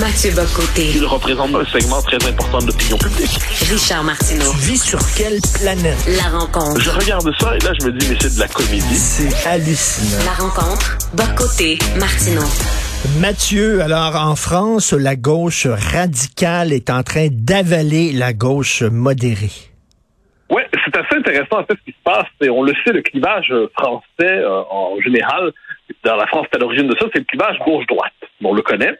Mathieu Bocoté. Il représente un segment très important de l'opinion publique. Richard Martineau. Tu vis sur quelle planète? La rencontre. Je regarde ça et là, je me dis, mais c'est de la comédie. C'est hallucinant. La rencontre. Bocoté. Martineau. Mathieu, alors en France, la gauche radicale est en train d'avaler la gauche modérée. Oui, c'est assez intéressant en fait ce qui se passe. Et on le sait, le clivage français euh, en général, dans la France, à l'origine de ça, c'est le clivage gauche-droite. On le connaît.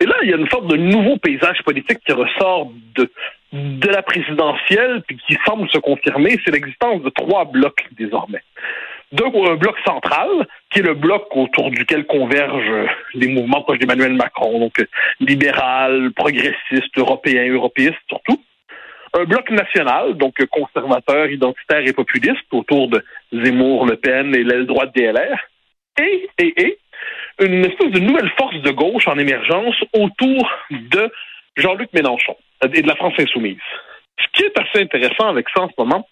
Et là, il y a une sorte de nouveau paysage politique qui ressort de, de la présidentielle, puis qui semble se confirmer, c'est l'existence de trois blocs désormais. D'un un bloc central, qui est le bloc autour duquel convergent les mouvements proches d'Emmanuel Macron, donc libéral, progressiste, européen, européiste surtout un bloc national, donc conservateur, identitaire et populiste, autour de Zemmour, Le Pen et l'aile droite DLR, et, et, et une espèce de nouvelle force de gauche en émergence autour de Jean-Luc Mélenchon et de la France insoumise. Ce qui est assez intéressant avec ça en ce moment,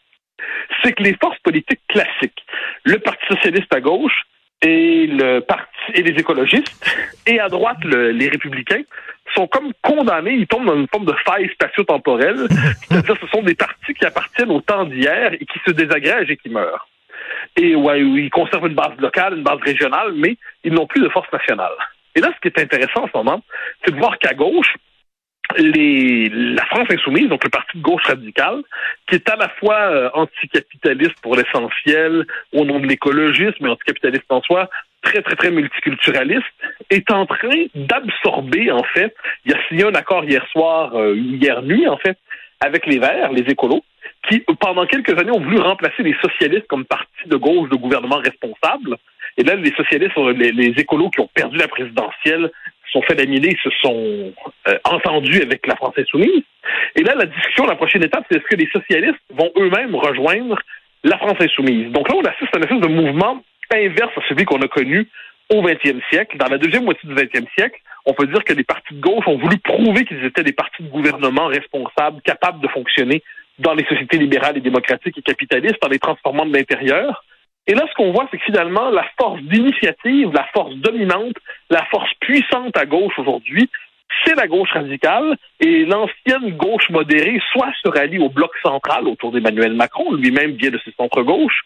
c'est que les forces politiques classiques, le Parti socialiste à gauche et le parti et les écologistes, et à droite les républicains, sont comme condamnés, ils tombent dans une forme de faille spatio-temporelle, c'est-à-dire ce sont des partis qui appartiennent au temps d'hier et qui se désagrègent et qui meurent. Et ouais, ils conservent une base locale, une base régionale, mais ils n'ont plus de force nationale. Et là, ce qui est intéressant en ce moment, c'est de voir qu'à gauche, les, la France insoumise, donc le parti de gauche radicale, qui est à la fois euh, anticapitaliste pour l'essentiel, au nom de l'écologisme, mais anticapitaliste en soi, très, très, très multiculturaliste, est en train d'absorber, en fait, il a signé un accord hier soir, euh, hier nuit, en fait, avec les Verts, les écolos, qui, pendant quelques années, ont voulu remplacer les socialistes comme parti de gauche de gouvernement responsable. Et là, les socialistes, les, les écolos qui ont perdu la présidentielle, sont fait d'annuler, se sont euh, entendus avec la France insoumise. Et là, la discussion, la prochaine étape, c'est est-ce que les socialistes vont eux-mêmes rejoindre la France insoumise. Donc là, on assiste à une espèce de mouvement inverse à celui qu'on a connu au 20e siècle. Dans la deuxième moitié du 20e siècle, on peut dire que les partis de gauche ont voulu prouver qu'ils étaient des partis de gouvernement responsables, capables de fonctionner dans les sociétés libérales et démocratiques et capitalistes en les transformant de l'intérieur. Et là, ce qu'on voit, c'est que finalement, la force d'initiative, la force dominante, la force puissante à gauche aujourd'hui, c'est la gauche radicale et l'ancienne gauche modérée soit se rallie au bloc central autour d'Emmanuel Macron, lui-même vient de ses centres-gauche,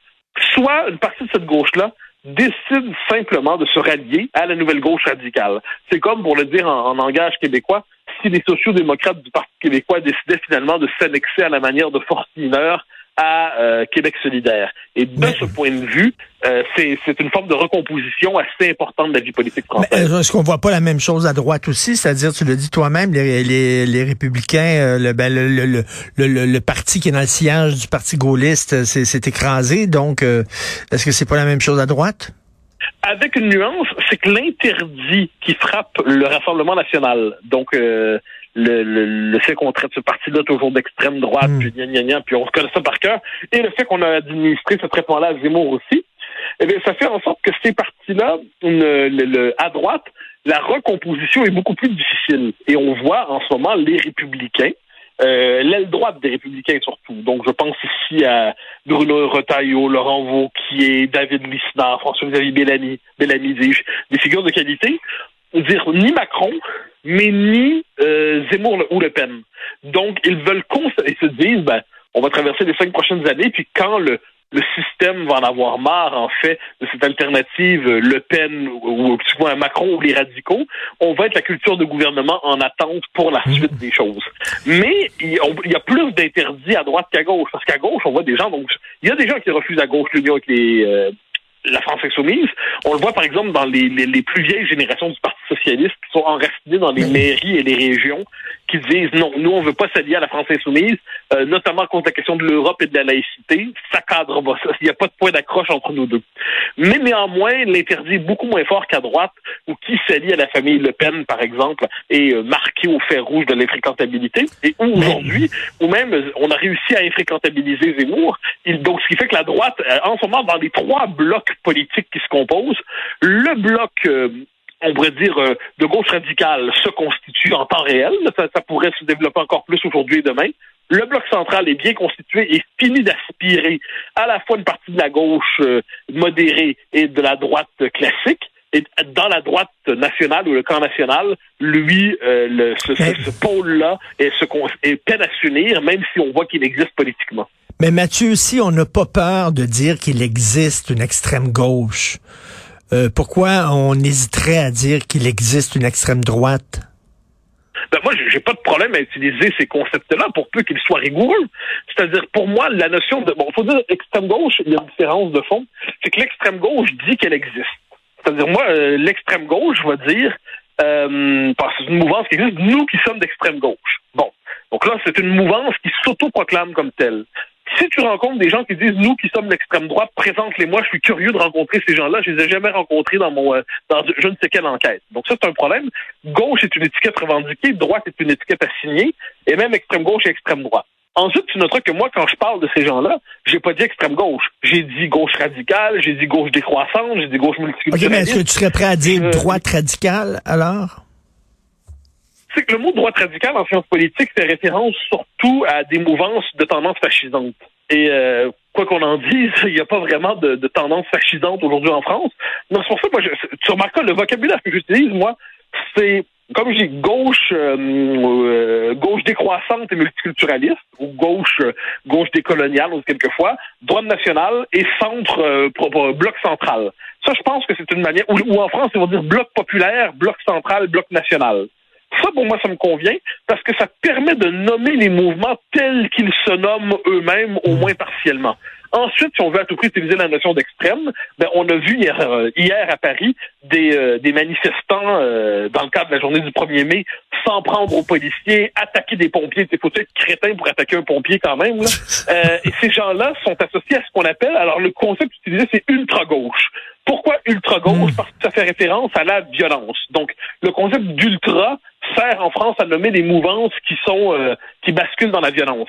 soit une partie de cette gauche-là décide simplement de se rallier à la nouvelle gauche radicale. C'est comme, pour le dire en, langage québécois, si les sociaux-démocrates du Parti québécois décidaient finalement de s'annexer à la manière de force mineure à euh, Québec solidaire. Et de ce point de vue, euh, c'est une forme de recomposition assez importante de la vie politique française. Est-ce qu'on voit pas la même chose à droite aussi? C'est-à-dire, tu le dis toi-même, les, les, les, républicains, euh, ben, le, le, le, le, le, parti qui est dans le sillage du parti gaulliste, c'est écrasé. Donc, est-ce que c'est pas la même chose à droite? Avec une nuance, c'est que l'interdit qui frappe le Rassemblement national, donc le, le, le fait qu'on traite ce parti-là toujours d'extrême droite, mm. puis gna, gna, gna, puis on reconnaît ça par cœur, et le fait qu'on a administré ce traitement-là à Zemmour aussi, eh bien, ça fait en sorte que ces partis-là, le, à droite, la recomposition est beaucoup plus difficile. Et on voit en ce moment les républicains, euh, l'aile droite des républicains surtout. Donc, je pense ici à Bruno Retailleau, Laurent Vauquier, David Lisnard, François-Xavier Bellamy, Bellamy des figures de qualité dire ni Macron, mais ni euh, Zemmour ou Le Pen. Donc, ils veulent ils se disent, ben, on va traverser les cinq prochaines années, puis quand le, le système va en avoir marre, en fait, de cette alternative Le Pen ou, ou un Macron ou les radicaux, on va être la culture de gouvernement en attente pour la suite des choses. Mais il, y a plus d'interdits à droite qu'à gauche, parce qu'à gauche, on voit des gens, donc il y a des gens qui refusent à gauche l'union avec les, euh, la France insoumise. On le voit par exemple dans les, les, plus vieilles générations du Parti socialiste qui sont enracinés dans les mairies et les régions qui disent non, nous on veut pas s'allier à la France insoumise, euh, notamment contre la question de l'Europe et de la laïcité. Ça cadre pas ça. Il n'y a pas de point d'accroche entre nous deux. Mais néanmoins, l'interdit est beaucoup moins fort qu'à droite, où qui s'allie à la famille Le Pen, par exemple, est euh, marqué au fer rouge de l'infréquentabilité. Et où aujourd'hui, ou même on a réussi à infréquentabiliser Zemmour. Il, donc, ce qui fait que la droite, euh, en ce moment, dans les trois blocs politiques qui se composent, le bloc on pourrait dire, euh, de gauche radicale se constitue en temps réel. Ça, pourrait se développer encore plus aujourd'hui et demain. Le bloc central est bien constitué et finit d'aspirer à la fois une partie de la gauche euh, modérée et de la droite classique. Et dans la droite nationale ou le camp national, lui, euh, le, ce, ce, ce pôle-là est, ce est peine à s'unir, même si on voit qu'il existe politiquement. Mais Mathieu, si on n'a pas peur de dire qu'il existe une extrême gauche, euh, pourquoi on hésiterait à dire qu'il existe une extrême droite? Ben moi, j'ai pas de problème à utiliser ces concepts-là pour peu qu'ils soient rigoureux. C'est-à-dire, pour moi, la notion de... Bon, faut dire extrême gauche, il y a une différence de fond. C'est que l'extrême gauche dit qu'elle existe. C'est-à-dire, moi, euh, l'extrême gauche, vais dire, euh, parce que c'est une mouvance qui existe, nous qui sommes d'extrême gauche. Bon. Donc là, c'est une mouvance qui s'auto-proclame comme telle. Si tu rencontres des gens qui disent nous qui sommes l'extrême droite, présente-les-moi, je suis curieux de rencontrer ces gens-là, je les ai jamais rencontrés dans mon euh, dans je ne sais quelle enquête. Donc ça c'est un problème. Gauche est une étiquette revendiquée, droite est une étiquette assignée, et même extrême gauche et extrême droite. Ensuite, tu noteras que moi, quand je parle de ces gens-là, j'ai pas dit extrême gauche. J'ai dit gauche radicale, j'ai dit gauche décroissante, j'ai dit gauche multiculturelle. OK, mais est-ce que tu serais prêt à dire droite radicale, alors? C'est que le mot droite radicale en sciences politiques fait référence surtout à des mouvances de tendance fascisante. Et euh, quoi qu'on en dise, il n'y a pas vraiment de, de tendance fascisante aujourd'hui en France. Non, c'est pour ça que moi, je, tu remarqueras, le vocabulaire que j'utilise, moi, c'est comme j'ai gauche euh, euh, gauche décroissante et multiculturaliste, ou gauche euh, gauche décoloniale, ou quelquefois, droite nationale et centre euh, bloc central. Ça, je pense que c'est une manière, ou en France, ils vont dire bloc populaire, bloc central, bloc national. Ça, pour moi, ça me convient parce que ça permet de nommer les mouvements tels qu'ils se nomment eux-mêmes, au moins partiellement. Ensuite, si on veut à tout prix utiliser la notion d'extrême, ben, on a vu hier, euh, hier à Paris des, euh, des manifestants, euh, dans le cadre de la journée du 1er mai, s'en prendre aux policiers, attaquer des pompiers. Il faut être crétin pour attaquer un pompier quand même. Là? et ces gens-là sont associés à ce qu'on appelle, alors le concept utilisé, c'est ultra-gauche. Pourquoi ultra-gauche? Hmm. Parce que ça fait référence à la violence. Donc, le concept d'ultra sert en France à nommer des mouvances qui sont qui basculent dans la violence.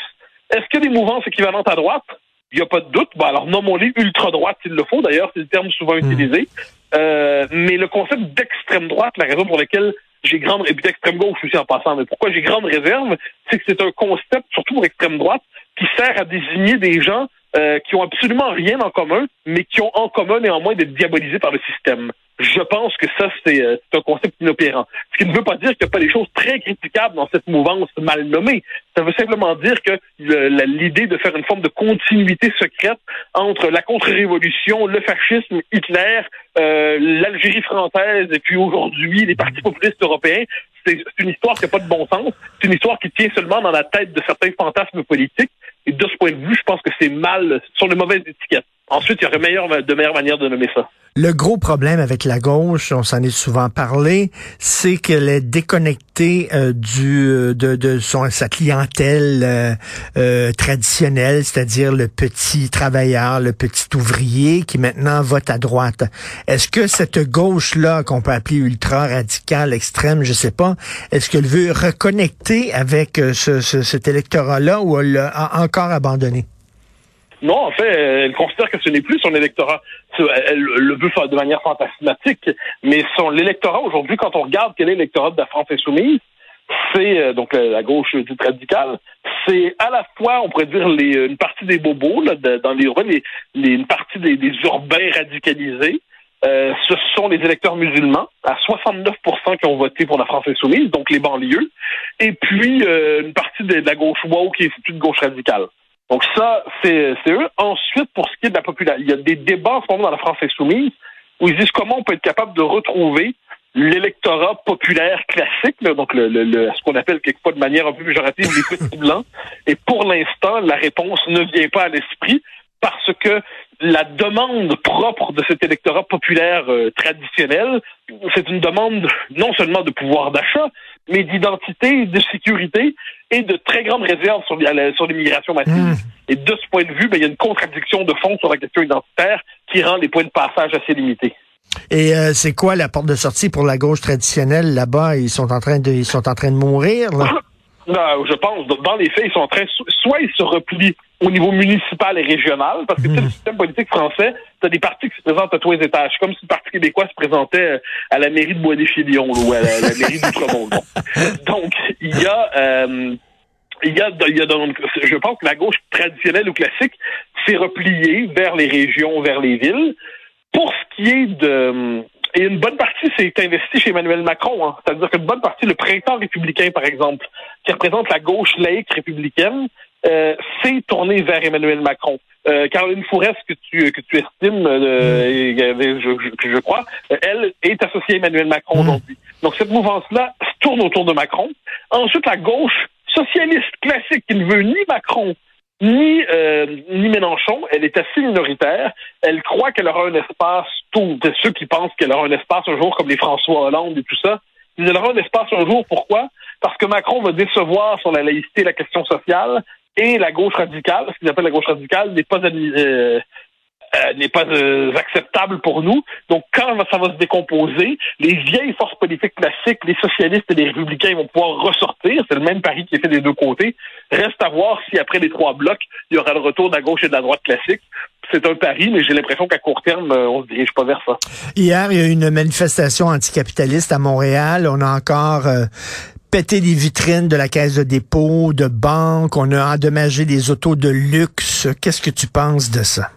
Est-ce qu'il y a des mouvances équivalentes à droite? Il n'y a pas de doute. Bon, alors nommons-les ultra-droite s'il le faut. D'ailleurs, c'est le terme souvent hmm. utilisé. Euh, mais le concept d'extrême droite, la raison pour laquelle j'ai grande et puis d'extrême gauche aussi en passant, mais pourquoi j'ai grande réserve, c'est que c'est un concept, surtout pour extrême droite, qui sert à désigner des gens euh, qui ont absolument rien en commun, mais qui ont en commun néanmoins d'être diabolisés par le système. Je pense que ça, c'est euh, un concept inopérant. Ce qui ne veut pas dire qu'il n'y a pas des choses très critiquables dans cette mouvance mal nommée. Ça veut simplement dire que l'idée de faire une forme de continuité secrète entre la contre-révolution, le fascisme, Hitler, euh, l'Algérie française et puis aujourd'hui les partis populistes européens, c'est une histoire qui n'a pas de bon sens. C'est une histoire qui tient seulement dans la tête de certains fantasmes politiques. Et de ce point de vue, je pense que c'est mal, sur les mauvaises étiquettes. Ensuite, il y aurait meilleure, de meilleures manières de nommer ça. Le gros problème avec la gauche, on s'en est souvent parlé, c'est qu'elle est déconnectée euh, du euh, de, de son, sa clientèle euh, euh, traditionnelle, c'est-à-dire le petit travailleur, le petit ouvrier qui maintenant vote à droite. Est-ce que cette gauche-là, qu'on peut appeler ultra radicale, extrême, je sais pas, est-ce qu'elle veut reconnecter avec ce, ce, cet électorat-là ou elle l'a encore abandonné? Non, en fait, elle considère que ce n'est plus son électorat. Elle le veut de manière fantasmatique, mais son l'électorat aujourd'hui, quand on regarde quel est l'électorat de la France insoumise, c'est euh, donc la gauche dite radicale, c'est à la fois, on pourrait dire, une partie des bobos là, dans les urbains, les, une partie des, urbains radicalisés. Euh, ce sont les électeurs musulmans, à 69% qui ont voté pour la France insoumise, donc les banlieues, et puis euh, une partie de, la gauche woke qui est une gauche radicale. Donc ça, c'est eux. Ensuite, pour ce qui est de la population, il y a des débats en ce moment dans la France insoumise où ils disent comment on peut être capable de retrouver l'électorat populaire classique, donc le, le, ce qu'on appelle quelquefois de manière un peu péjorative les petits blancs. Et pour l'instant, la réponse ne vient pas à l'esprit parce que la demande propre de cet électorat populaire euh, traditionnel, c'est une demande non seulement de pouvoir d'achat, mais d'identité, de sécurité et de très grandes réserves sur, sur l'immigration massive. Mmh. Et de ce point de vue, ben, il y a une contradiction de fond sur la question identitaire qui rend les points de passage assez limités. Et euh, c'est quoi la porte de sortie pour la gauche traditionnelle là-bas? Ils sont en train de, ils sont en train de mourir. Là? Non, je pense. Dans les faits, ils sont en train, soit ils se replient au niveau municipal et régional, parce que mmh. le système politique français, tu as des partis qui se présentent à tous les étages, comme si le Parti québécois se présentait euh, à la mairie de Bois-des-Filions ou à la, mairie d'Outremont. Donc, il y a... Euh, il y a, il y a je pense que la gauche traditionnelle ou classique s'est repliée vers les régions, vers les villes. Pour ce qui est de et une bonne partie s'est investie chez Emmanuel Macron. Hein. C'est-à-dire qu'une bonne partie, le printemps républicain, par exemple, qui représente la gauche laïque républicaine, euh, s'est tourné vers Emmanuel Macron. Euh, Caroline Fourest, que tu, que tu estimes, euh, et, je, je, crois, elle est associée à Emmanuel Macron Mm. aujourd'hui. Donc cette mouvance-là se tourne autour de Macron. Ensuite, la gauche socialiste classique qui ne veut ni Macron ni euh, ni Mélenchon, elle est assez minoritaire. Elle croit qu'elle aura un espace, tous ceux qui pensent qu'elle aura un espace un jour comme les François Hollande et tout ça, elle aura un espace un jour. Pourquoi? Parce que Macron va décevoir sur la laïcité et la question sociale et la gauche radicale, ce qu'ils appellent la gauche radicale, n'est pas euh, euh, pas euh, acceptable pour nous. Donc, quand ça va se décomposer, les vieilles forces politiques classiques, les socialistes et les républicains vont pouvoir ressortir. C'est le même pari qui est fait des deux côtés. Reste à voir si après les trois blocs, il y aura le retour de la gauche et de la droite classique. C'est un pari, mais j'ai l'impression qu'à court terme, euh, on se dirige pas vers ça. Hier, il y a eu une manifestation anticapitaliste à Montréal. On a encore euh, pété les vitrines de la caisse de dépôt, de banque. On a endommagé les autos de luxe. Qu'est-ce que tu penses de ça?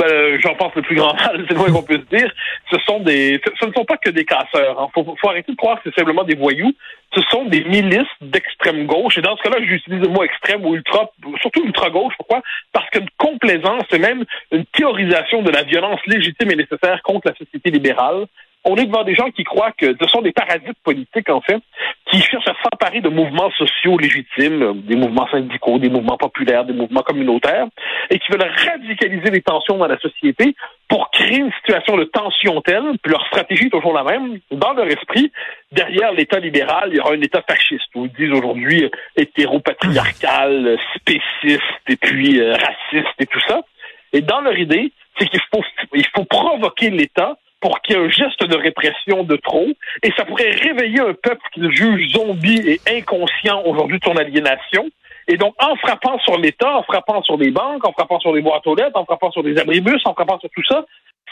Ben, euh, j'en pense le plus grand mal, c'est le moins qu'on peut se dire. Ce sont des, ce ne sont pas que des casseurs. Il hein. faut, faut, arrêter de croire que c'est simplement des voyous. Ce sont des milices d'extrême gauche. Et dans ce cas-là, j'utilise le mot extrême ou ultra, surtout ultra gauche. Pourquoi? Parce qu'une complaisance, c'est même une théorisation de la violence légitime et nécessaire contre la société libérale. On est devant des gens qui croient que ce sont des parasites politiques, en fait, qui cherchent à s'emparer de mouvements sociaux légitimes, des mouvements syndicaux, des mouvements populaires, des mouvements communautaires, et qui veulent radicaliser les tensions dans la société pour créer une situation de tension telle, puis leur stratégie est toujours la même. Dans leur esprit, derrière l'État libéral, il y aura un État fasciste, où ils disent aujourd'hui hétéropatriarcal, spéciste, et puis euh, raciste et tout ça. Et dans leur idée, c'est qu'il faut, il faut provoquer l'État pour qu'il y ait un geste de répression de trop, et ça pourrait réveiller un peuple qu'il juge zombie et inconscient aujourd'hui de son aliénation. Et donc, en frappant sur l'État, en frappant sur les banques, en frappant sur les boîtes aux lettres, en frappant sur les abribus, en frappant sur tout ça,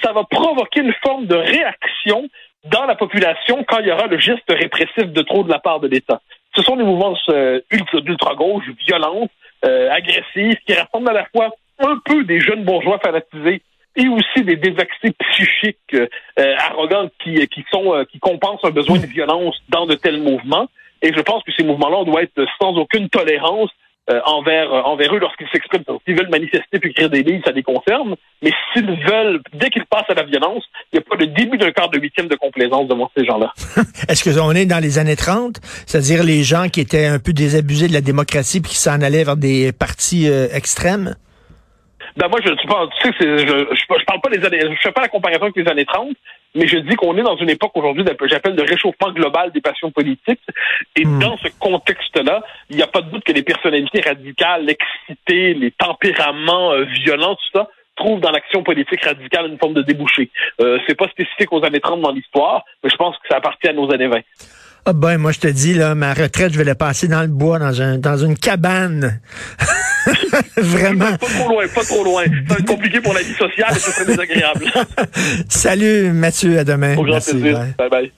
ça va provoquer une forme de réaction dans la population quand il y aura le geste répressif de trop de la part de l'État. Ce sont des mouvements euh, d'ultra-gauche, violentes, euh, agressifs, qui rassemblent à la fois un peu des jeunes bourgeois fanatisés et aussi des désaxés psychiques euh, arrogants qui, qui sont euh, qui compensent un besoin de violence dans de tels mouvements. Et je pense que ces mouvements-là doivent être sans aucune tolérance euh, envers envers eux lorsqu'ils s'expriment. S'ils veulent manifester puis écrire des livres, ça les concerne. Mais s'ils veulent, dès qu'ils passent à la violence, il n'y a pas le début d'un quart de huitième de complaisance devant ces gens-là. Est-ce que on est dans les années 30, c'est-à-dire les gens qui étaient un peu désabusés de la démocratie puis qui s'en allaient vers des partis euh, extrêmes? Ben moi, je, tu sais, je, je, je, parle pas des années, je fais pas la comparaison avec les années 30, mais je dis qu'on est dans une époque aujourd'hui, j'appelle de réchauffement global des passions politiques. Et mmh. dans ce contexte-là, il n'y a pas de doute que les personnalités radicales, excitées, les tempéraments euh, violents, tout ça, trouvent dans l'action politique radicale une forme de débouché. Euh, c'est pas spécifique aux années 30 dans l'histoire, mais je pense que ça appartient à nos années 20. Ah ben, moi je te dis, là, ma retraite, je vais la passer dans le bois, dans, un, dans une cabane. Vraiment. Pas trop loin, pas trop loin. Ça va être compliqué pour la vie sociale et ce serait désagréable. Salut Mathieu, à demain. Au grand plaisir. Bye. bye.